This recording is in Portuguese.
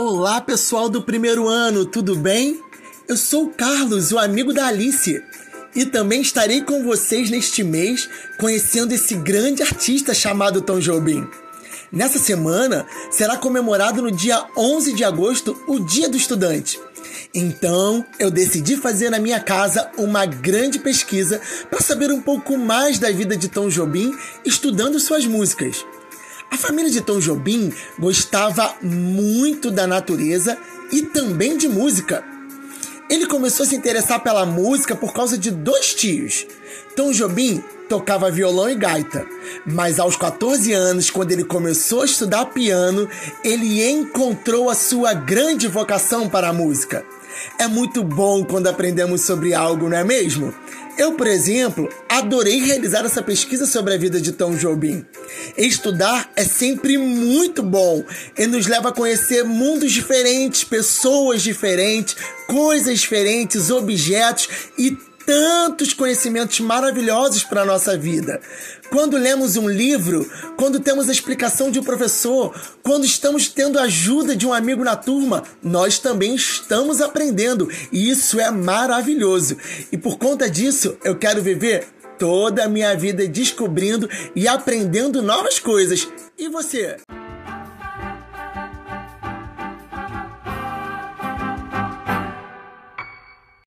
Olá, pessoal do primeiro ano, tudo bem? Eu sou o Carlos, o amigo da Alice, e também estarei com vocês neste mês conhecendo esse grande artista chamado Tom Jobim. Nessa semana será comemorado no dia 11 de agosto o Dia do Estudante. Então, eu decidi fazer na minha casa uma grande pesquisa para saber um pouco mais da vida de Tom Jobim estudando suas músicas. A família de Tom Jobim gostava muito da natureza e também de música. Ele começou a se interessar pela música por causa de dois tios. Tom Jobim tocava violão e gaita, mas aos 14 anos, quando ele começou a estudar piano, ele encontrou a sua grande vocação para a música. É muito bom quando aprendemos sobre algo, não é mesmo? Eu, por exemplo, adorei realizar essa pesquisa sobre a vida de Tom Jobim. Estudar é sempre muito bom e nos leva a conhecer mundos diferentes, pessoas diferentes, coisas diferentes, objetos e tantos conhecimentos maravilhosos para a nossa vida. Quando lemos um livro, quando temos a explicação de um professor, quando estamos tendo a ajuda de um amigo na turma, nós também estamos aprendendo e isso é maravilhoso. E por conta disso, eu quero viver toda a minha vida descobrindo e aprendendo novas coisas. E você?